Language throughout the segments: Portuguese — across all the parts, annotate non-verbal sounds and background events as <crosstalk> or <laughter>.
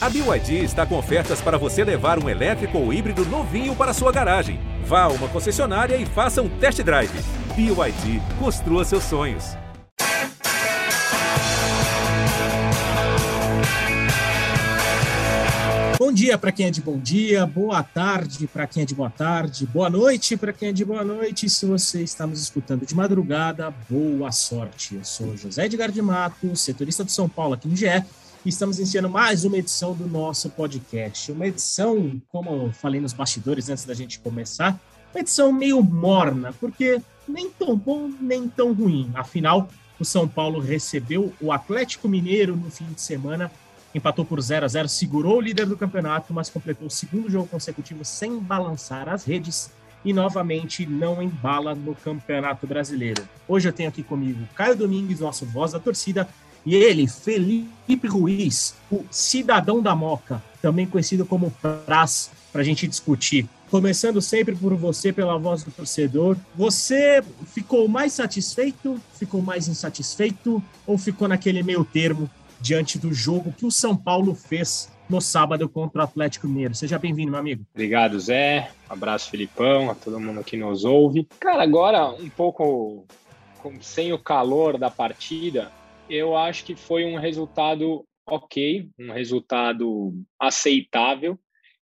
A BYD está com ofertas para você levar um elétrico ou híbrido novinho para sua garagem. Vá a uma concessionária e faça um test drive. BYD, construa seus sonhos. Bom dia para quem é de bom dia, boa tarde para quem é de boa tarde, boa noite para quem é de boa noite. Se você está nos escutando de madrugada, boa sorte. Eu sou José Edgar de Mato, setorista do São Paulo aqui no GE, estamos iniciando mais uma edição do nosso podcast. Uma edição, como eu falei nos bastidores antes da gente começar, uma edição meio morna, porque nem tão bom, nem tão ruim. Afinal, o São Paulo recebeu o Atlético Mineiro no fim de semana empatou por 0 a 0 segurou o líder do campeonato, mas completou o segundo jogo consecutivo sem balançar as redes e novamente não embala no Campeonato Brasileiro. Hoje eu tenho aqui comigo Caio Domingues, nosso voz da torcida, e ele, Felipe Ruiz, o cidadão da Moca, também conhecido como Praz, para a gente discutir. Começando sempre por você, pela voz do torcedor. Você ficou mais satisfeito, ficou mais insatisfeito ou ficou naquele meio termo diante do jogo que o São Paulo fez no sábado contra o Atlético Mineiro. Seja bem-vindo, meu amigo. Obrigado, Zé. Um abraço, Filipão, a todo mundo que nos ouve. Cara, agora um pouco sem o calor da partida, eu acho que foi um resultado ok, um resultado aceitável.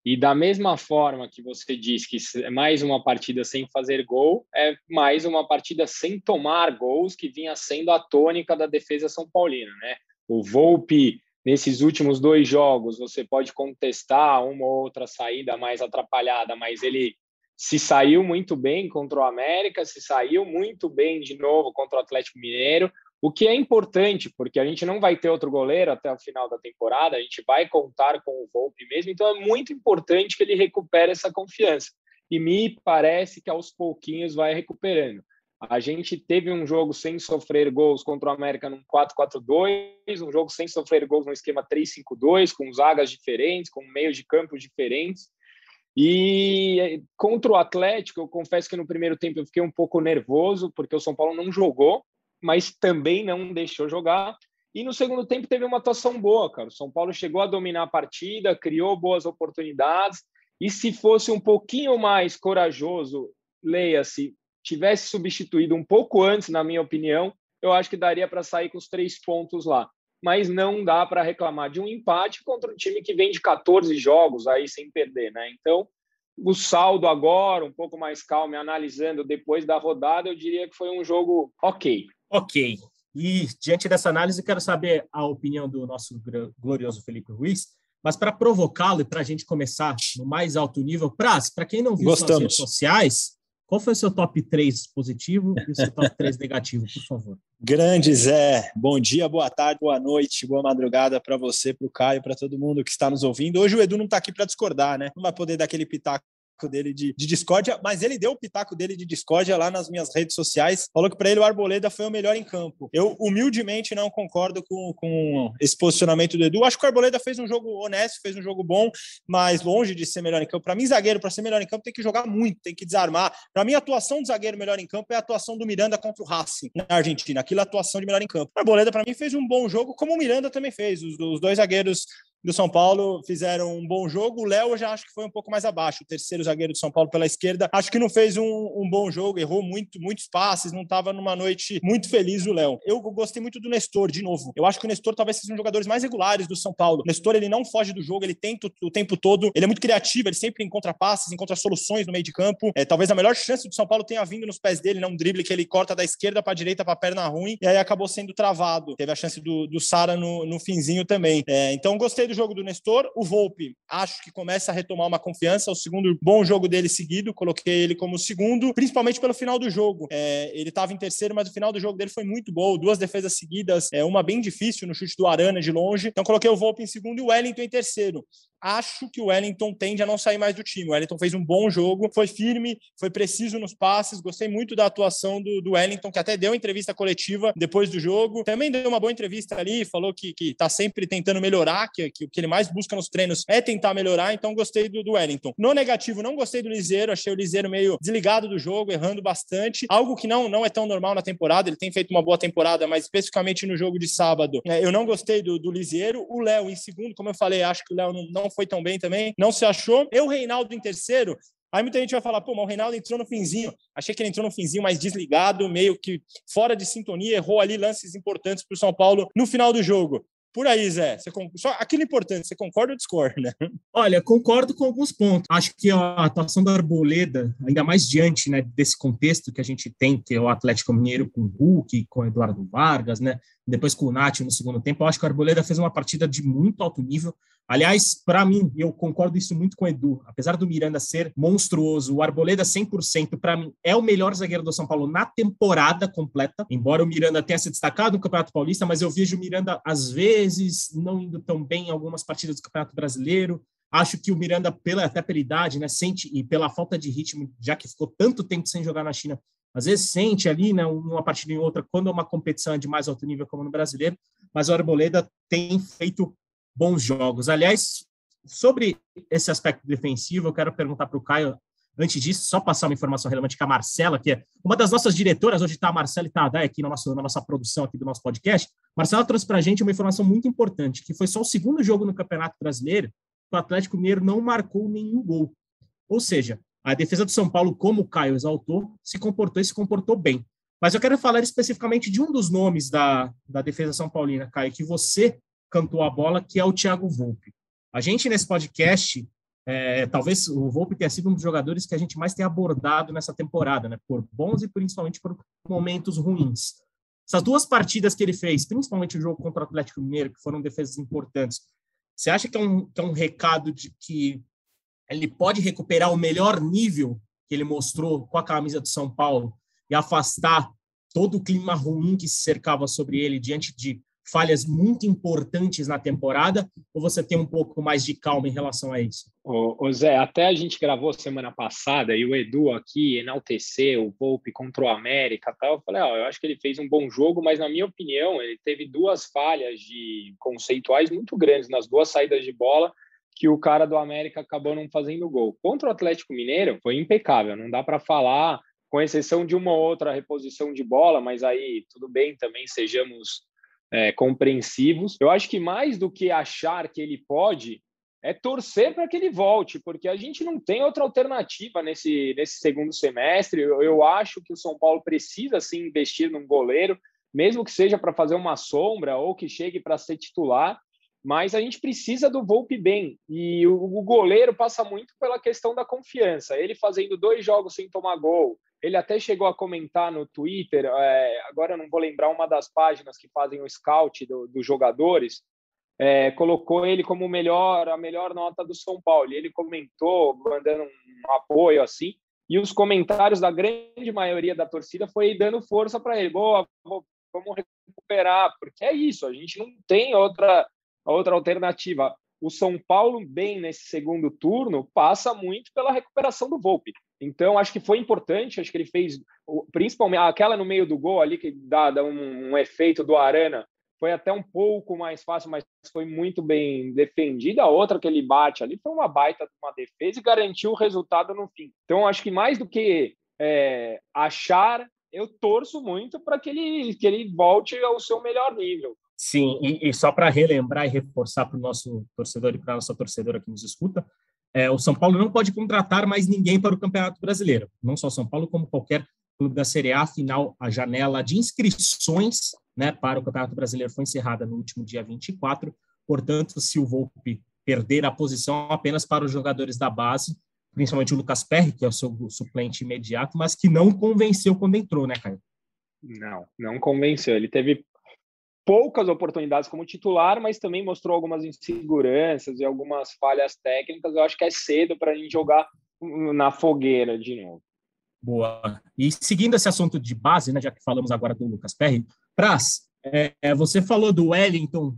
E da mesma forma que você disse que é mais uma partida sem fazer gol, é mais uma partida sem tomar gols, que vinha sendo a tônica da defesa são paulina, né? O Volpe, nesses últimos dois jogos, você pode contestar uma ou outra saída mais atrapalhada, mas ele se saiu muito bem contra o América, se saiu muito bem de novo contra o Atlético Mineiro, o que é importante, porque a gente não vai ter outro goleiro até o final da temporada, a gente vai contar com o Volpe mesmo, então é muito importante que ele recupere essa confiança. E me parece que aos pouquinhos vai recuperando. A gente teve um jogo sem sofrer gols contra o América num 4-4-2, um jogo sem sofrer gols no esquema 3-5-2, com zagas diferentes, com meios de campo diferentes. E contra o Atlético, eu confesso que no primeiro tempo eu fiquei um pouco nervoso, porque o São Paulo não jogou, mas também não deixou jogar. E no segundo tempo teve uma atuação boa, cara. O São Paulo chegou a dominar a partida, criou boas oportunidades. E se fosse um pouquinho mais corajoso, leia-se, tivesse substituído um pouco antes, na minha opinião, eu acho que daria para sair com os três pontos lá. Mas não dá para reclamar de um empate contra um time que vem de 14 jogos aí sem perder, né? Então, o saldo agora, um pouco mais calmo, analisando depois da rodada, eu diria que foi um jogo ok. Ok. E diante dessa análise, quero saber a opinião do nosso glorioso Felipe Ruiz. Mas para provocá-lo e para a gente começar no mais alto nível, Praz, para quem não viu Gostamos. suas redes sociais, qual foi o seu top 3 positivo e o seu top 3 <laughs> negativo, por favor? Grande Zé, bom dia, boa tarde, boa noite, boa madrugada para você, para o Caio, para todo mundo que está nos ouvindo. Hoje o Edu não está aqui para discordar, né? Não vai poder dar aquele pitaco dele de, de discórdia, mas ele deu o pitaco dele de discórdia lá nas minhas redes sociais. Falou que para ele o Arboleda foi o melhor em campo. Eu humildemente não concordo com, com esse posicionamento do Edu. Acho que o Arboleda fez um jogo honesto, fez um jogo bom, mas longe de ser melhor em campo. Para mim, zagueiro, para ser melhor em campo, tem que jogar muito, tem que desarmar. Para mim, a atuação do zagueiro melhor em campo é a atuação do Miranda contra o Racing na Argentina. Aquilo é a atuação de melhor em campo. O Arboleda, para mim, fez um bom jogo, como o Miranda também fez. Os, os dois zagueiros do São Paulo fizeram um bom jogo. O Léo eu já acho que foi um pouco mais abaixo, o terceiro zagueiro do São Paulo pela esquerda. Acho que não fez um, um bom jogo, errou muito, muitos passes, não estava numa noite muito feliz o Léo. Eu gostei muito do Nestor, de novo. Eu acho que o Nestor talvez seja um dos jogadores mais regulares do São Paulo. O Nestor, ele não foge do jogo, ele tenta o tempo todo, ele é muito criativo, ele sempre encontra passes, encontra soluções no meio de campo. É, talvez a melhor chance do São Paulo tenha vindo nos pés dele, não um drible que ele corta da esquerda para a direita para a perna ruim, e aí acabou sendo travado. Teve a chance do, do Sara no, no finzinho também. É, então, gostei do jogo do Nestor. O Volpe, acho que começa a retomar uma confiança. O segundo bom jogo dele seguido, coloquei ele como segundo, principalmente pelo final do jogo. É, ele estava em terceiro, mas o final do jogo dele foi muito bom. Duas defesas seguidas, é, uma bem difícil no chute do Arana de longe. Então coloquei o Volpe em segundo e o Wellington em terceiro. Acho que o Wellington tende a não sair mais do time. O Wellington fez um bom jogo, foi firme, foi preciso nos passes. Gostei muito da atuação do, do Wellington, que até deu entrevista coletiva depois do jogo. Também deu uma boa entrevista ali, falou que, que tá sempre tentando melhorar, que, que o que ele mais busca nos treinos é tentar melhorar. Então, gostei do, do Wellington. No negativo, não gostei do Liseiro, achei o Liseiro meio desligado do jogo, errando bastante. Algo que não, não é tão normal na temporada. Ele tem feito uma boa temporada, mas especificamente no jogo de sábado, é, eu não gostei do, do Liseiro. O Léo, em segundo, como eu falei, acho que o Léo não, não foi tão bem também, não se achou. Eu, Reinaldo, em terceiro, Aí muita gente vai falar, pô, mas o Reinaldo entrou no finzinho. Achei que ele entrou no finzinho mais desligado, meio que fora de sintonia, errou ali lances importantes para o São Paulo no final do jogo. Por aí, Zé, você, só aquilo importante, você concorda ou discorda? Olha, concordo com alguns pontos. Acho que a atuação da Arboleda, ainda mais diante né, desse contexto que a gente tem, que é o Atlético Mineiro com o Hulk, com o Eduardo Vargas, né, depois com o Nath no segundo tempo, acho que a Arboleda fez uma partida de muito alto nível. Aliás, para mim, eu concordo isso muito com o Edu. Apesar do Miranda ser monstruoso, o Arboleda 100% para mim é o melhor zagueiro do São Paulo na temporada completa. Embora o Miranda tenha se destacado no Campeonato Paulista, mas eu vejo o Miranda às vezes não indo tão bem em algumas partidas do Campeonato Brasileiro. Acho que o Miranda, pela, até pela idade, né, sente e pela falta de ritmo, já que ficou tanto tempo sem jogar na China, às vezes sente ali, né, uma partida em outra, quando é uma competição de mais alto nível, como no brasileiro. Mas o Arboleda tem feito bons jogos. Aliás, sobre esse aspecto defensivo, eu quero perguntar para o Caio, antes disso, só passar uma informação relevante que a Marcela, que é uma das nossas diretoras, hoje está a Marcela está aqui na nossa, na nossa produção aqui do nosso podcast. Marcela trouxe para a gente uma informação muito importante, que foi só o segundo jogo no Campeonato Brasileiro que o Atlético Mineiro não marcou nenhum gol. Ou seja, a defesa do São Paulo, como o Caio exaltou, se comportou e se comportou bem. Mas eu quero falar especificamente de um dos nomes da, da defesa São Paulina, Caio, que você cantou a bola, que é o Thiago Volpe. A gente, nesse podcast, é, talvez o Volpe tenha sido um dos jogadores que a gente mais tem abordado nessa temporada, né? Por bons e principalmente por momentos ruins. Essas duas partidas que ele fez, principalmente o jogo contra o Atlético Mineiro, que foram defesas importantes, você acha que é um, que é um recado de que ele pode recuperar o melhor nível que ele mostrou com a camisa do São Paulo e afastar todo o clima ruim que se cercava sobre ele diante de falhas muito importantes na temporada, ou você tem um pouco mais de calma em relação a isso? Ô, ô Zé, até a gente gravou semana passada e o Edu aqui enalteceu o Volpe contra o América tal. Eu falei, ó, eu acho que ele fez um bom jogo, mas na minha opinião, ele teve duas falhas de conceituais muito grandes nas duas saídas de bola que o cara do América acabou não fazendo gol. Contra o Atlético Mineiro foi impecável, não dá para falar, com exceção de uma outra reposição de bola, mas aí tudo bem também, sejamos é, compreensivos. Eu acho que mais do que achar que ele pode, é torcer para que ele volte, porque a gente não tem outra alternativa nesse, nesse segundo semestre. Eu, eu acho que o São Paulo precisa sim investir num goleiro, mesmo que seja para fazer uma sombra ou que chegue para ser titular. Mas a gente precisa do Volpe bem. E o, goleiro passa muito pela questão da confiança. Ele fazendo dois jogos sem tomar gol, ele até chegou a comentar no Twitter, é, agora não vou lembrar uma das páginas que fazem o scout do, dos jogadores, é, colocou ele como melhor, a melhor nota do São Paulo. E ele comentou, mandando um apoio assim, e os comentários da grande maioria da torcida foi dando força para ele. Boa, vamos recuperar, porque é isso, a gente não tem outra, outra alternativa. O São Paulo, bem nesse segundo turno, passa muito pela recuperação do Volpe. Então, acho que foi importante, acho que ele fez, principalmente aquela no meio do gol ali, que dá, dá um, um, efeito do Arana, foi até um pouco mais fácil, mas foi muito bem defendida. A outra que ele bate ali foi uma baita uma defesa e garantiu o resultado no fim. Então, acho que mais do que é, achar, eu torço muito para que ele, que ele volte ao seu melhor nível. Sim, e, e só para relembrar e reforçar para o nosso torcedor e para a nossa torcedora que nos escuta, é, o São Paulo não pode contratar mais ninguém para o Campeonato Brasileiro. Não só São Paulo, como qualquer clube da Série A. Afinal, a janela de inscrições né, para o Campeonato Brasileiro foi encerrada no último dia 24. Portanto, se o Volpe perder a posição apenas para os jogadores da base, principalmente o Lucas Perry, que é o seu suplente imediato, mas que não convenceu quando entrou, né, Caio? Não, não convenceu. Ele teve poucas oportunidades como titular, mas também mostrou algumas inseguranças e algumas falhas técnicas. Eu acho que é cedo para a gente jogar na fogueira de novo. Boa. E seguindo esse assunto de base, né, já que falamos agora do Lucas Perry, Praz, é, é você falou do Wellington,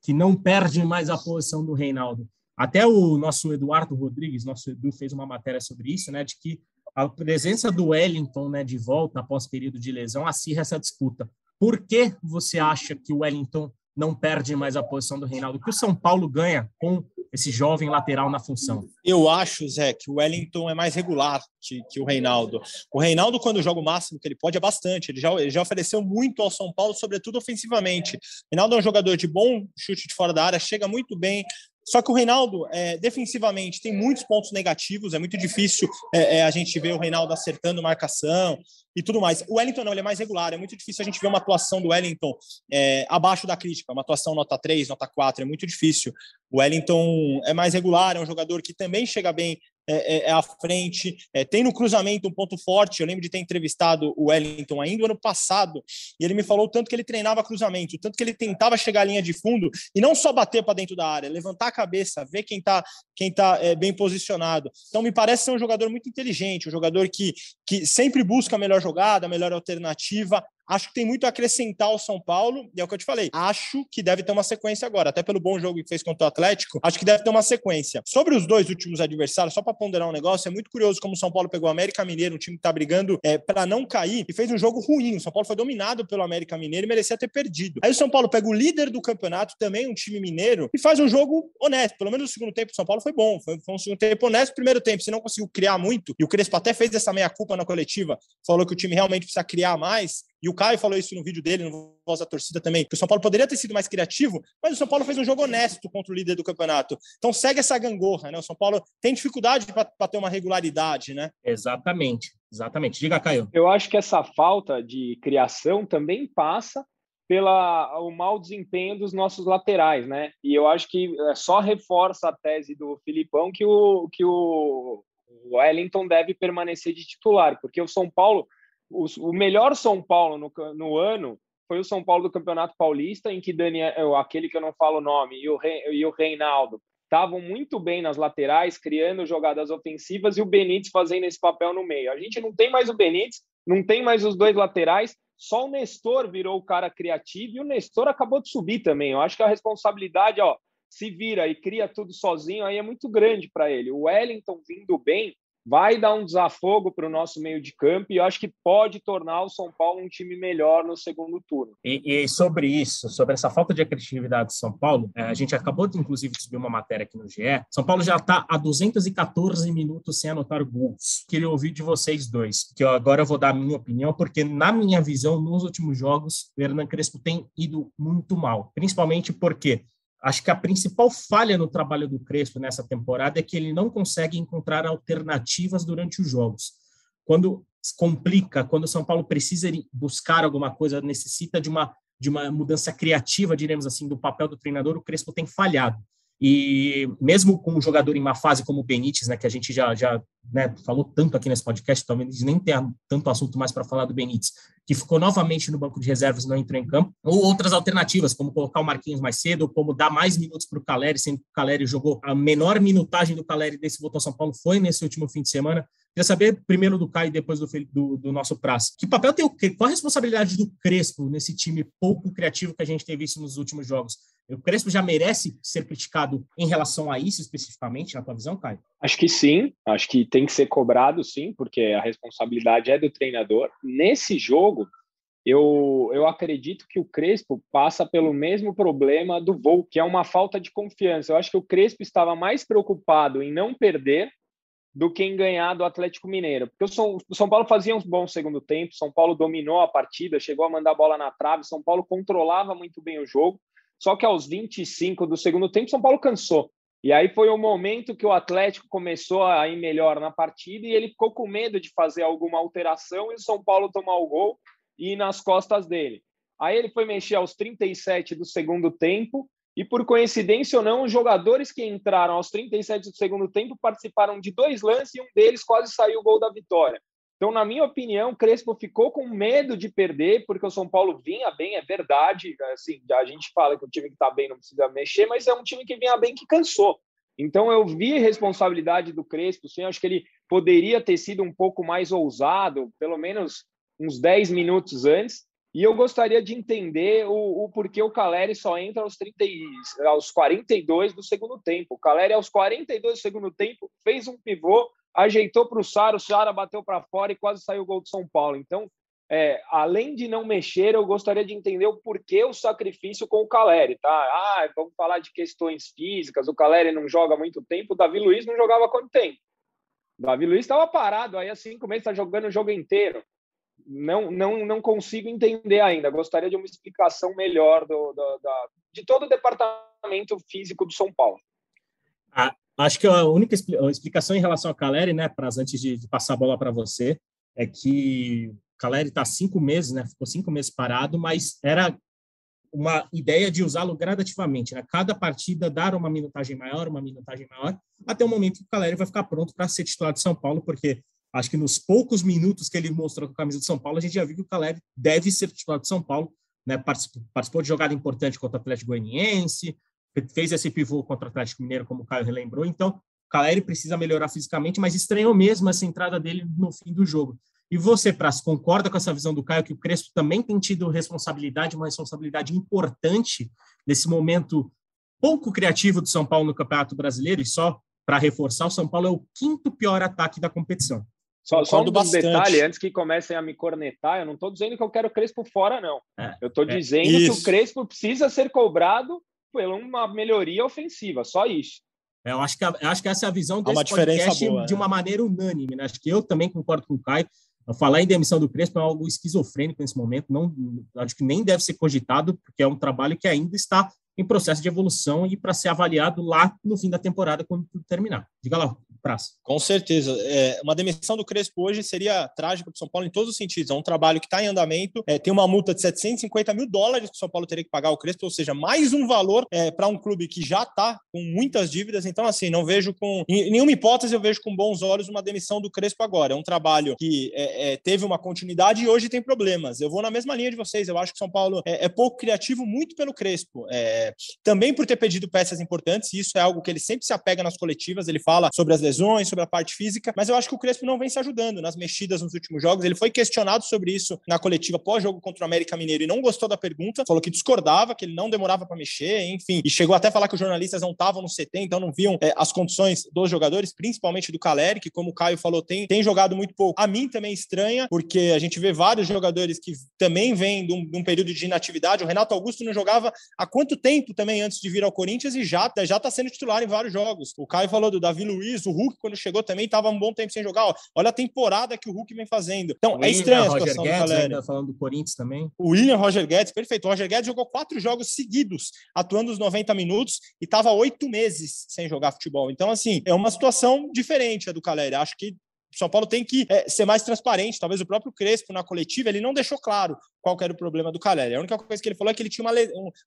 que não perde mais a posição do Reinaldo. Até o nosso Eduardo Rodrigues, nosso Edu, fez uma matéria sobre isso, né, de que a presença do Wellington né, de volta após período de lesão acirra essa disputa. Por que você acha que o Wellington não perde mais a posição do Reinaldo? Que o São Paulo ganha com esse jovem lateral na função? Eu acho, Zé, que o Wellington é mais regular que, que o Reinaldo. O Reinaldo, quando joga o máximo que ele pode, é bastante. Ele já, ele já ofereceu muito ao São Paulo, sobretudo ofensivamente. O Reinaldo é um jogador de bom chute de fora da área, chega muito bem, só que o Reinaldo, é, defensivamente, tem muitos pontos negativos, é muito difícil é, é, a gente ver o Reinaldo acertando marcação e tudo mais. O Wellington não, ele é mais regular, é muito difícil a gente ver uma atuação do Wellington é, abaixo da crítica, uma atuação nota 3, nota 4, é muito difícil. O Wellington é mais regular, é um jogador que também chega bem é, é, é, à frente, é, tem no cruzamento um ponto forte. Eu lembro de ter entrevistado o Wellington ainda no ano passado, e ele me falou tanto que ele treinava cruzamento, tanto que ele tentava chegar à linha de fundo e não só bater para dentro da área, levantar a cabeça, ver quem está quem tá, é, bem posicionado. Então, me parece ser um jogador muito inteligente, um jogador que, que sempre busca a melhor jogada, a melhor alternativa, Acho que tem muito a acrescentar ao São Paulo, e é o que eu te falei. Acho que deve ter uma sequência agora, até pelo bom jogo que fez contra o Atlético, acho que deve ter uma sequência. Sobre os dois últimos adversários, só para ponderar um negócio, é muito curioso como o São Paulo pegou o América Mineiro, um time que está brigando é, para não cair, e fez um jogo ruim. O São Paulo foi dominado pelo América Mineiro e merecia ter perdido. Aí o São Paulo pega o líder do campeonato, também um time mineiro, e faz um jogo honesto. Pelo menos o segundo tempo do São Paulo foi bom. Foi, foi um segundo tempo honesto. Primeiro tempo, se não conseguiu criar muito, e o Crespo até fez essa meia-culpa na coletiva, falou que o time realmente precisa criar mais. E o Caio falou isso no vídeo dele, no Voz da Torcida também, que o São Paulo poderia ter sido mais criativo, mas o São Paulo fez um jogo honesto contra o líder do campeonato. Então segue essa gangorra, né? O São Paulo tem dificuldade para ter uma regularidade, né? Exatamente, exatamente. Diga, Caio. Eu acho que essa falta de criação também passa pela o mau desempenho dos nossos laterais, né? E eu acho que é, só reforça a tese do Filipão que o que o Wellington deve permanecer de titular, porque o São Paulo o, o melhor São Paulo no, no ano foi o São Paulo do Campeonato Paulista, em que Daniel, aquele que eu não falo o nome, e o, e o Reinaldo estavam muito bem nas laterais, criando jogadas ofensivas, e o Benítez fazendo esse papel no meio. A gente não tem mais o Benítez, não tem mais os dois laterais, só o Nestor virou o cara criativo, e o Nestor acabou de subir também. Eu acho que a responsabilidade, ó, se vira e cria tudo sozinho, aí é muito grande para ele. O Wellington vindo bem, vai dar um desafogo para o nosso meio de campo e eu acho que pode tornar o São Paulo um time melhor no segundo turno. E, e sobre isso, sobre essa falta de criatividade de São Paulo, é, a gente acabou, de, inclusive, de subir uma matéria aqui no GE. São Paulo já está a 214 minutos sem anotar gols. Queria ouvir de vocês dois, que eu, agora eu vou dar a minha opinião, porque na minha visão, nos últimos jogos, o Hernan Crespo tem ido muito mal, principalmente porque Acho que a principal falha no trabalho do Crespo nessa temporada é que ele não consegue encontrar alternativas durante os jogos. Quando complica, quando o São Paulo precisa buscar alguma coisa, necessita de uma de uma mudança criativa, diremos assim, do papel do treinador, o Crespo tem falhado. E mesmo com um jogador em uma fase como o Benítez, né, que a gente já, já né, falou tanto aqui nesse podcast, talvez nem tenha tanto assunto mais para falar do Benítez, que ficou novamente no banco de reservas e não entrou em campo, ou outras alternativas, como colocar o Marquinhos mais cedo, ou como dar mais minutos para o Caleri, sendo que o Caleri jogou a menor minutagem do Caleri desse voto ao São Paulo foi nesse último fim de semana. Queria saber primeiro do Caio e depois do, do, do nosso prazo. Que papel tem o qual a responsabilidade do Crespo nesse time pouco criativo que a gente tem visto nos últimos jogos? O Crespo já merece ser criticado em relação a isso especificamente, na tua visão, Caio? Acho que sim, acho que tem que ser cobrado sim, porque a responsabilidade é do treinador. Nesse jogo, eu, eu acredito que o Crespo passa pelo mesmo problema do voo, que é uma falta de confiança. Eu acho que o Crespo estava mais preocupado em não perder do que em ganhar do Atlético Mineiro. Porque o São, o São Paulo fazia um bom segundo tempo, São Paulo dominou a partida, chegou a mandar a bola na trave, São Paulo controlava muito bem o jogo, só que aos 25 do segundo tempo, São Paulo cansou. E aí foi o momento que o Atlético começou a ir melhor na partida e ele ficou com medo de fazer alguma alteração e o São Paulo tomar o gol e ir nas costas dele. Aí ele foi mexer aos 37 do segundo tempo e por coincidência ou não, os jogadores que entraram aos 37 do segundo tempo participaram de dois lances e um deles quase saiu o gol da vitória. Então, na minha opinião, Crespo ficou com medo de perder, porque o São Paulo vinha bem, é verdade. Assim, a gente fala que o time que está bem não precisa mexer, mas é um time que vinha bem que cansou. Então, eu vi responsabilidade do Crespo, sim. Acho que ele poderia ter sido um pouco mais ousado, pelo menos uns 10 minutos antes, E eu gostaria de entender o, o porquê o Caleri só entra aos, 30, aos 42 do segundo tempo. O Caleri, aos 42 do segundo tempo, fez um pivô, ajeitou para o Sara, o Sara bateu para fora e quase saiu o gol do São Paulo. Então, é, além de não mexer, eu gostaria de entender o porquê o sacrifício com o Caleri, tá? Ah, vamos falar de questões físicas, o Caleri não joga muito tempo, o Davi Luiz não jogava quanto tempo? O Davi Luiz estava parado aí há cinco meses, está jogando o jogo inteiro não, não, não consigo entender ainda. Gostaria de uma explicação melhor do, do da, de todo o departamento físico do São Paulo. Ah, acho que a única explicação em relação a Caleri, né, Praz, antes de, de passar a bola para você, é que Caleri está cinco meses, né, ficou cinco meses parado, mas era uma ideia de usá-lo gradativamente, né? Cada partida dar uma minutagem maior, uma minutagem maior, até o momento que o Caleri vai ficar pronto para ser titular de São Paulo, porque Acho que nos poucos minutos que ele mostrou com a camisa de São Paulo, a gente já viu que o Caleri deve ser titular de São Paulo. Né? Participou, participou de jogada importante contra o Atlético Goianiense, fez esse pivô contra o Atlético Mineiro, como o Caio relembrou. Então, o Caleri precisa melhorar fisicamente, mas estranhou mesmo essa entrada dele no fim do jogo. E você, Praz, concorda com essa visão do Caio que o Crespo também tem tido responsabilidade, uma responsabilidade importante nesse momento pouco criativo do São Paulo no Campeonato Brasileiro? E só para reforçar, o São Paulo é o quinto pior ataque da competição. Só, só um bastante. detalhe, antes que comecem a me cornetar, eu não estou dizendo que eu quero o Crespo fora, não. É, eu estou é, dizendo isso. que o Crespo precisa ser cobrado por uma melhoria ofensiva, só isso. É, eu acho que, eu acho que essa é a visão desse uma podcast boa, de né? uma maneira unânime. Né? Acho que eu também concordo com o Caio. Falar em demissão do Crespo é algo esquizofrênico nesse momento. Não, acho que nem deve ser cogitado, porque é um trabalho que ainda está em processo de evolução e para ser avaliado lá no fim da temporada, quando tudo terminar. Diga lá, Praça. Com certeza. É, uma demissão do Crespo hoje seria trágica para o São Paulo em todos os sentidos. É um trabalho que está em andamento, é, tem uma multa de 750 mil dólares que o São Paulo teria que pagar ao Crespo, ou seja, mais um valor é, para um clube que já está com muitas dívidas. Então, assim, não vejo com. Em nenhuma hipótese eu vejo com bons olhos uma demissão do Crespo agora. É um trabalho que é, é, teve uma continuidade e hoje tem problemas. Eu vou na mesma linha de vocês. Eu acho que o São Paulo é, é pouco criativo, muito pelo Crespo. também por ter pedido peças importantes, isso é algo que ele sempre se apega nas coletivas. Ele fala sobre as lesões, sobre a parte física, mas eu acho que o Crespo não vem se ajudando nas mexidas nos últimos jogos. Ele foi questionado sobre isso na coletiva pós-jogo contra o América Mineiro e não gostou da pergunta, falou que discordava, que ele não demorava para mexer, enfim, e chegou até a falar que os jornalistas não estavam no CT, então não viam é, as condições dos jogadores, principalmente do Caleri, que, como o Caio falou, tem, tem jogado muito pouco. A mim também estranha, porque a gente vê vários jogadores que também vêm de um, de um período de inatividade. O Renato Augusto não jogava há quanto tempo também antes de vir ao Corinthians e já já está sendo titular em vários jogos. O Caio falou do Davi Luiz, o Hulk, quando chegou também estava um bom tempo sem jogar. olha a temporada que o Hulk vem fazendo. Então, o é estranho a situação Roger Guedes, ainda falando do Corinthians também. O William Roger Guedes, perfeito. O Roger Guedes jogou quatro jogos seguidos, atuando os 90 minutos, e estava oito meses sem jogar futebol. Então, assim, é uma situação diferente a do Caleri. Acho que São Paulo tem que é, ser mais transparente. Talvez o próprio Crespo, na coletiva, ele não deixou claro qual era o problema do Caleri. A única coisa que ele falou é que ele tinha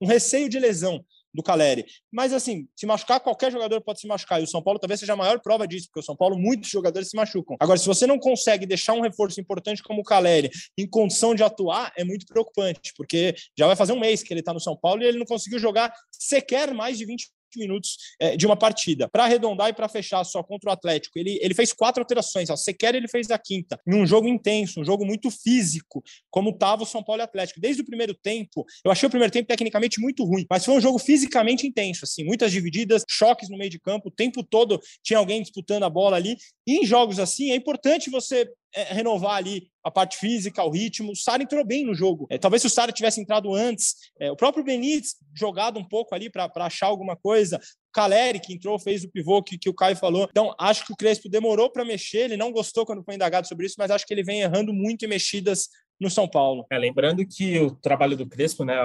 um, receio de lesão do Caleri. Mas, assim, se machucar, qualquer jogador pode se machucar. E o São Paulo talvez seja a maior prova disso, porque o São Paulo, muitos jogadores se machucam. Agora, se você não consegue deixar um reforço importante como o Caleri em condição de atuar, é muito preocupante, porque já vai fazer um mês que ele está no São Paulo e ele não conseguiu jogar sequer mais de 20 minutos é, de uma partida. Para arredondar e para fechar só contra o Atlético, ele, ele fez quatro alterações. Ó. Sequer ele fez a quinta, em um jogo intenso, um jogo muito físico, como estava o São Paulo Atlético. Desde o primeiro tempo, eu achei o primeiro tempo tecnicamente muito ruim, mas foi um jogo fisicamente intenso, assim, muitas divididas, choques no meio de campo, o tempo todo tinha alguém disputando a bola ali. E em jogos assim, é importante você é, renovar ali a parte física, o ritmo. O Sara entrou bem no jogo. É, talvez se o Sara tivesse entrado antes, é, o próprio Benítez jogado um pouco ali para achar alguma coisa. O Caleri, que entrou, fez o pivô que, que o Caio falou. Então, acho que o Crespo demorou para mexer. Ele não gostou quando foi indagado sobre isso, mas acho que ele vem errando muito em mexidas no São Paulo. É, lembrando que o trabalho do Crespo, né,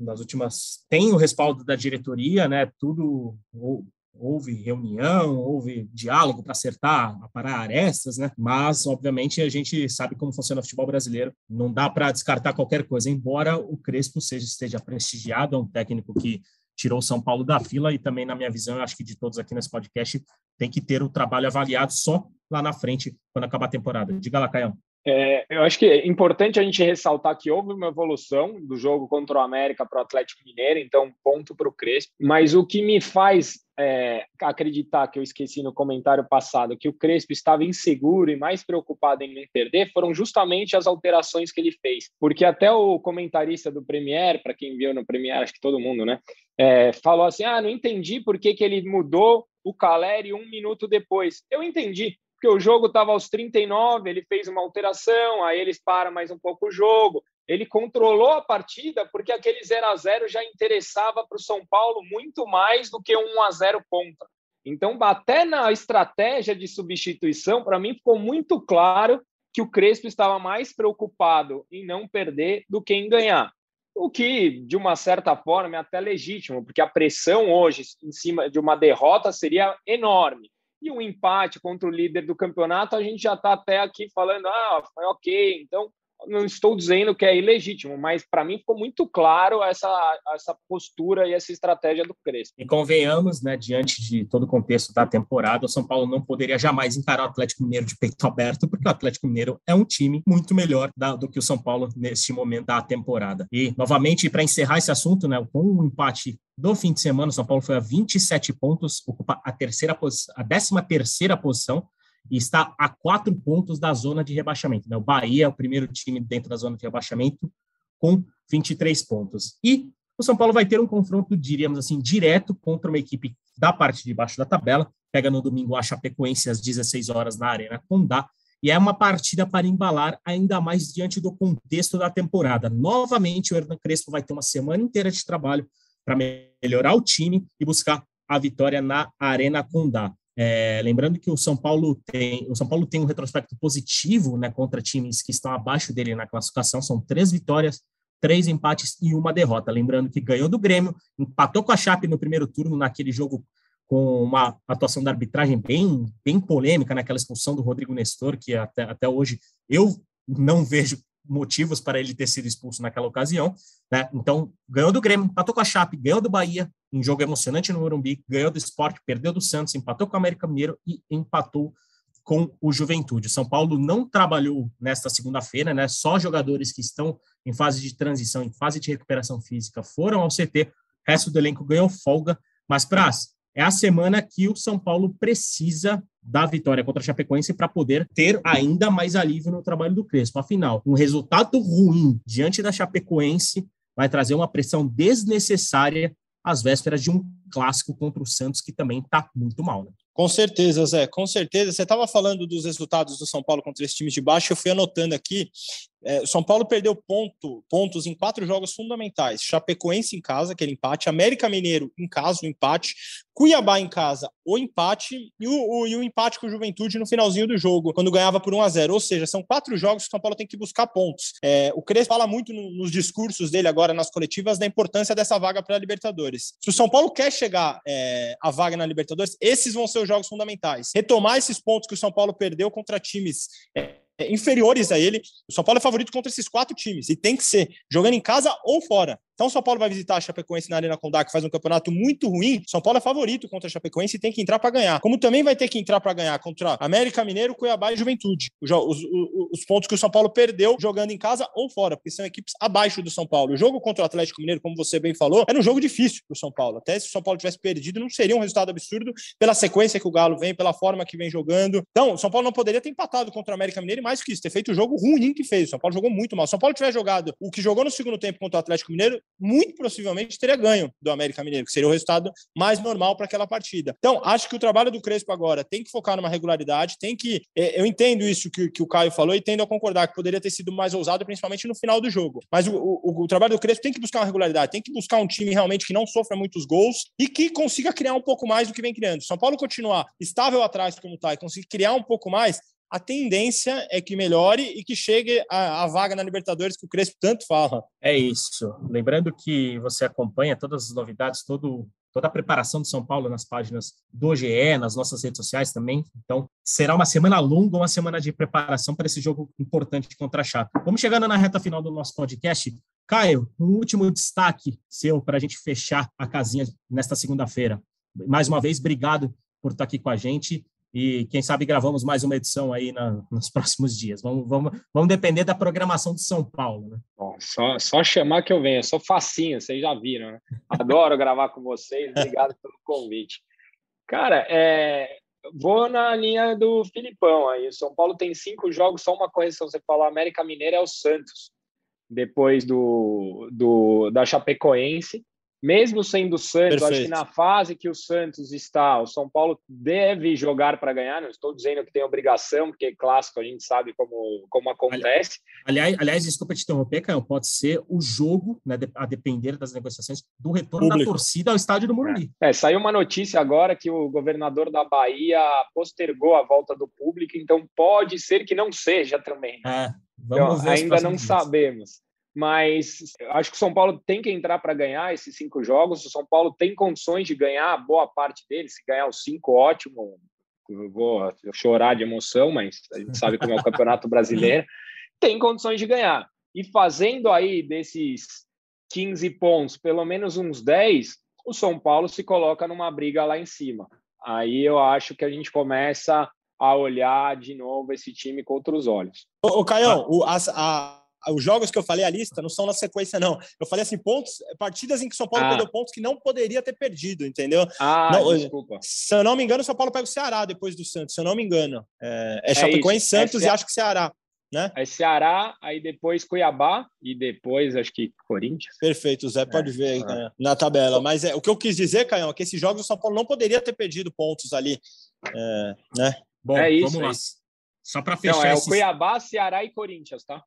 nas últimas tem o respaldo da diretoria, né, tudo houve reunião, houve diálogo para acertar, aparar arestas, né? Mas, obviamente, a gente sabe como funciona o futebol brasileiro. Não dá para descartar qualquer coisa, embora o Crespo seja, esteja prestigiado, é um técnico que tirou o São Paulo da fila e também, na minha visão, eu acho que de todos aqui nesse podcast, tem que ter o trabalho avaliado só lá na frente, quando acabar a temporada. Diga lá, Caião. É, eu acho que é importante a gente ressaltar que houve uma evolução do jogo contra o América para o Atlético Mineiro, então ponto para o Crespo. Mas o que me faz é, acreditar que eu esqueci no comentário passado que o Crespo estava inseguro e mais preocupado em não perder foram justamente as alterações que ele fez. Porque até o comentarista do Premier, para quem viu no Premier, acho que todo mundo, né, é, falou assim: ah, não entendi por que, que ele mudou o Caleri um minuto depois. Eu entendi porque o jogo estava aos 39, ele fez uma alteração, aí eles param mais um pouco o jogo. Ele controlou a partida porque aquele 0 a 0 já interessava para o São Paulo muito mais do que um 1 a 0 contra. Então, até na estratégia de substituição, para mim ficou muito claro que o Crespo estava mais preocupado em não perder do que em ganhar. O que, de uma certa forma, é até legítimo, porque a pressão hoje em cima de uma derrota seria enorme. E um empate contra o líder do campeonato, a gente já está até aqui falando, ah, foi ok. Então, não estou dizendo que é ilegítimo, mas para mim ficou muito claro essa, essa postura e essa estratégia do Crespo. E convenhamos, né, diante de todo o contexto da temporada, o São Paulo não poderia jamais encarar o Atlético Mineiro de peito aberto, porque o Atlético Mineiro é um time muito melhor da, do que o São Paulo neste momento da temporada. E, novamente, para encerrar esse assunto, né, com o um empate do fim de semana, o São Paulo foi a 27 pontos, ocupa a terceira a 13 terceira posição, e está a quatro pontos da zona de rebaixamento. Né? O Bahia é o primeiro time dentro da zona de rebaixamento com 23 pontos. E o São Paulo vai ter um confronto, diríamos assim, direto contra uma equipe da parte de baixo da tabela. Pega no domingo a Chapecoense às 16 horas na Arena Condá. E é uma partida para embalar ainda mais diante do contexto da temporada. Novamente, o Hernan Crespo vai ter uma semana inteira de trabalho para melhorar o time e buscar a vitória na Arena Condá. É, lembrando que o São Paulo tem o São Paulo tem um retrospecto positivo né, contra times que estão abaixo dele na classificação. São três vitórias, três empates e uma derrota. Lembrando que ganhou do Grêmio, empatou com a Chape no primeiro turno naquele jogo com uma atuação da arbitragem bem, bem polêmica naquela expulsão do Rodrigo Nestor, que até, até hoje eu não vejo motivos para ele ter sido expulso naquela ocasião. Né? Então, ganhou do Grêmio, empatou com a Chape, ganhou do Bahia, em jogo emocionante no Morumbi, ganhou do Esporte, perdeu do Santos, empatou com o América Mineiro e empatou com o Juventude. São Paulo não trabalhou nesta segunda-feira, né? Só jogadores que estão em fase de transição, em fase de recuperação física, foram ao CT. O resto do elenco ganhou folga. Mas, Praz, é a semana que o São Paulo precisa da vitória contra a Chapecoense para poder ter ainda mais alívio no trabalho do Crespo. Afinal, um resultado ruim diante da Chapecoense vai trazer uma pressão desnecessária às vésperas de um clássico contra o Santos, que também está muito mal. Né? Com certeza, Zé, com certeza. Você estava falando dos resultados do São Paulo contra esse time de baixo, eu fui anotando aqui. É, São Paulo perdeu ponto, pontos em quatro jogos fundamentais: Chapecoense em casa, aquele empate, América Mineiro em casa, o empate, Cuiabá em casa, o empate, e o, o, e o empate com o Juventude no finalzinho do jogo, quando ganhava por 1 a 0 Ou seja, são quatro jogos que o São Paulo tem que buscar pontos. É, o Crespo fala muito no, nos discursos dele agora nas coletivas da importância dessa vaga para a Libertadores. Se o São Paulo quer chegar é, à vaga na Libertadores, esses vão ser os jogos fundamentais. Retomar esses pontos que o São Paulo perdeu contra times é, inferiores a ele. O São Paulo é favorito contra esses quatro times e tem que ser jogando em casa ou fora. Então, São Paulo vai visitar a Chapecoense na Arena Condá, que faz um campeonato muito ruim. São Paulo é favorito contra a Chapecoense e tem que entrar para ganhar. Como também vai ter que entrar para ganhar contra América Mineiro, Cuiabá e Juventude. Os, os, os, pontos que o São Paulo perdeu jogando em casa ou fora, porque são equipes abaixo do São Paulo. O jogo contra o Atlético Mineiro, como você bem falou, era um jogo difícil para o São Paulo. Até se o São Paulo tivesse perdido, não seria um resultado absurdo pela sequência que o Galo vem, pela forma que vem jogando. Então, o São Paulo não poderia ter empatado contra o América Mineiro e mais que isso, ter feito o jogo ruim que fez. O São Paulo jogou muito mal. Se o São Paulo tiver jogado o que jogou no segundo tempo contra o Atlético Mineiro, muito possivelmente teria ganho do América Mineiro, que seria o resultado mais normal para aquela partida. Então, acho que o trabalho do Crespo agora tem que focar numa regularidade, tem que. É, eu entendo isso que, que o Caio falou e tendo a concordar que poderia ter sido mais ousado, principalmente no final do jogo. Mas o, o, o trabalho do Crespo tem que buscar uma regularidade, tem que buscar um time realmente que não sofra muitos gols e que consiga criar um pouco mais do que vem criando. São Paulo continuar estável atrás como está e conseguir criar um pouco mais, a tendência é que melhore e que chegue a, a, vaga na Libertadores que o Crespo tanto fala. É isso. Lembrando que você acompanha todas as novidades, todo, toda a preparação de São Paulo nas páginas do GE, nas nossas redes sociais também. Então, será uma semana longa, uma semana de preparação para esse jogo importante contra a Chape. Vamos chegando na reta final do nosso podcast. Caio, um último destaque seu para a gente fechar a casinha nesta segunda-feira. Mais uma vez, obrigado por estar aqui com a gente e quem sabe gravamos mais uma edição aí na, nos <laughs> próximos dias. Vamos, vamos, vamos depender da programação de São Paulo, né? Bom, só, só chamar que eu venho, eu sou facinho, vocês já viram, né? Adoro <laughs> gravar com vocês, obrigado pelo convite. Cara, é, vou na linha do Filipão aí. O São Paulo tem cinco jogos, só uma correção. Você falou América Mineira é o Santos, depois do, do da Chapecoense mesmo sendo o Santos, Perfeito. acho que na fase que o Santos está, o São Paulo deve jogar para ganhar. Não estou dizendo que tem obrigação, porque clássico a gente sabe como, como acontece. Aliás, aliás, desculpa te interromper, Caio, pode ser o jogo, né, a depender das negociações, do retorno Público. da torcida ao estádio do Morumbi. É. é, saiu uma notícia agora que o governador da Bahia postergou a volta do público, então pode ser que não seja também. É, vamos então, ainda não dias. sabemos mas acho que o São Paulo tem que entrar para ganhar esses cinco jogos. O São Paulo tem condições de ganhar boa parte deles. Se ganhar os cinco, ótimo. Eu vou chorar de emoção, mas a gente sabe como é o Campeonato <laughs> Brasileiro. Tem condições de ganhar. E fazendo aí desses 15 pontos, pelo menos uns 10, o São Paulo se coloca numa briga lá em cima. Aí eu acho que a gente começa a olhar de novo esse time com outros olhos. Ô, ô Caião, o, a, a os jogos que eu falei, a lista, não são na sequência, não. Eu falei assim, pontos, partidas em que o São Paulo ah. perdeu pontos que não poderia ter perdido, entendeu? Ah, não, desculpa. Se eu não me engano, o São Paulo pega o Ceará depois do Santos, se eu não me engano. É, é, é Chapecoense, é Santos é e acho que Ceará. Né? É Ceará, aí depois Cuiabá e depois acho que Corinthians. Perfeito, o Zé pode é, ver aí, né, na tabela. Mas é, o que eu quis dizer, Caio, é que esses jogos o São Paulo não poderia ter perdido pontos ali. É, né? Bom, é isso, vamos lá. Só para fechar. Não, é esses... o Cuiabá, Ceará e Corinthians, tá?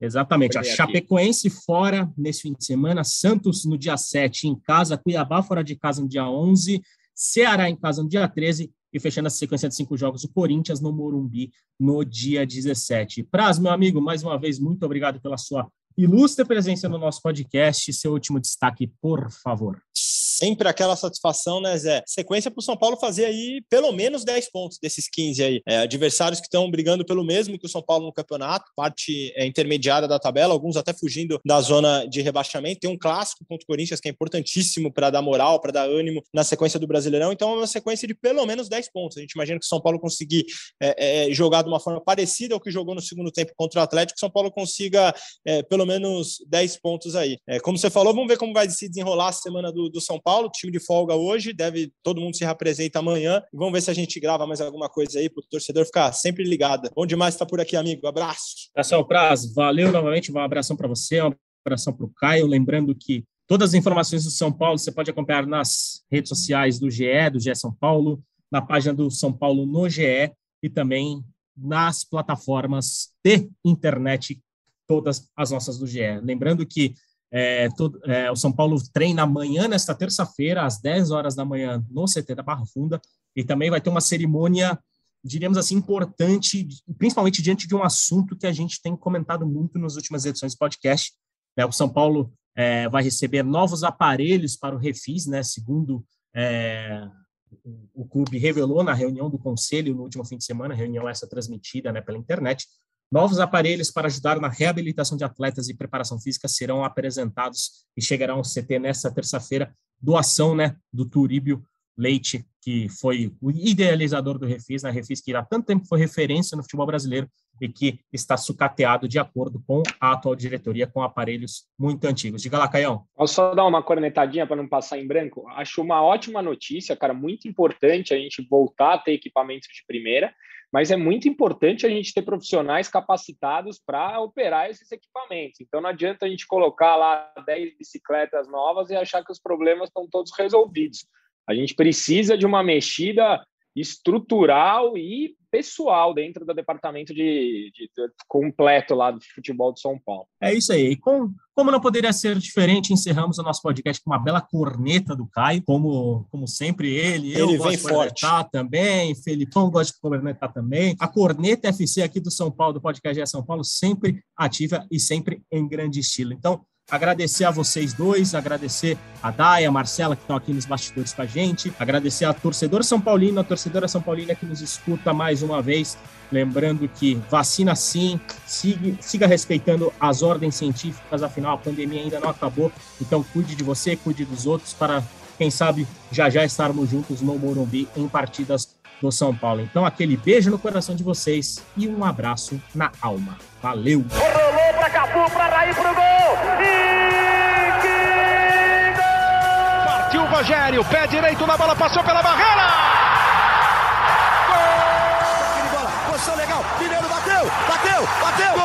Exatamente. A Chapecoense fora nesse fim de semana, Santos no dia 7 em casa, Cuiabá fora de casa no dia 11, Ceará em casa no dia 13 e fechando a sequência de cinco jogos, o Corinthians no Morumbi no dia 17. Praz, meu amigo, mais uma vez, muito obrigado pela sua ilustre presença no nosso podcast. Seu último destaque, por favor sempre aquela satisfação, né, Zé? Sequência para o São Paulo fazer aí pelo menos 10 pontos desses 15 aí. É, adversários que estão brigando pelo mesmo que o São Paulo no campeonato, parte é, intermediária da tabela, alguns até fugindo da zona de rebaixamento. Tem um clássico contra o Corinthians que é importantíssimo para dar moral, para dar ânimo na sequência do Brasileirão. Então é uma sequência de pelo menos 10 pontos. A gente imagina que o São Paulo conseguir é, é, jogar de uma forma parecida ao que jogou no segundo tempo contra o Atlético, que São Paulo consiga é, pelo menos 10 pontos aí. É, como você falou, vamos ver como vai se desenrolar a semana do, do São Paulo, time de folga hoje, deve todo mundo se representa amanhã. Vamos ver se a gente grava mais alguma coisa aí para o torcedor ficar sempre ligado. Bom demais estar por aqui, amigo. Abraço. Pessoal, Praz, valeu novamente. Um abração para você, um abração para o Caio. Lembrando que todas as informações do São Paulo você pode acompanhar nas redes sociais do GE, do GE São Paulo, na página do São Paulo no GE e também nas plataformas de internet, todas as nossas do GE. Lembrando que é, todo, é, o São Paulo treina amanhã, nesta terça-feira, às 10 horas da manhã, no CT da Barra Funda, e também vai ter uma cerimônia, diríamos assim, importante, principalmente diante de um assunto que a gente tem comentado muito nas últimas edições do podcast. Né? O São Paulo é, vai receber novos aparelhos para o Refis, né? segundo é, o clube revelou na reunião do conselho no último fim de semana, reunião essa transmitida né, pela internet. Novos aparelhos para ajudar na reabilitação de atletas e preparação física serão apresentados e chegarão ao CT nesta terça-feira. Doação né, do Turíbio Leite, que foi o idealizador do Refis, né? Refis que há tanto tempo foi referência no futebol brasileiro e que está sucateado de acordo com a atual diretoria com aparelhos muito antigos. Diga lá, Caião. Posso só dar uma cornetadinha para não passar em branco? Acho uma ótima notícia, cara, muito importante a gente voltar a ter equipamentos de primeira mas é muito importante a gente ter profissionais capacitados para operar esses equipamentos. Então não adianta a gente colocar lá 10 bicicletas novas e achar que os problemas estão todos resolvidos. A gente precisa de uma mexida estrutural e pessoal dentro do departamento de, de, de, completo lá do futebol de São Paulo. É isso aí. E com, como não poderia ser diferente, encerramos o nosso podcast com uma bela corneta do Caio, como, como sempre ele. Ele eu vem gosto forte. de também, Felipão gosta de cornetar também. A corneta FC aqui do São Paulo, do podcast é São Paulo, sempre ativa e sempre em grande estilo. Então, Agradecer a vocês dois, agradecer a Daya, a Marcela, que estão aqui nos bastidores com a gente, agradecer a torcedora São Paulino, a torcedora São Paulina que nos escuta mais uma vez. Lembrando que vacina sim, siga, siga respeitando as ordens científicas, afinal a pandemia ainda não acabou. Então cuide de você, cuide dos outros, para quem sabe já já estarmos juntos no Morumbi em partidas do São Paulo. Então, aquele beijo no coração de vocês e um abraço na alma. Valeu! pra para Capu, para Raí, pro gol. E que gol! Partiu o Rogério, pé direito na bola, passou pela barreira. Gol! Bola, posição legal, Mineiro bateu, bateu, bateu.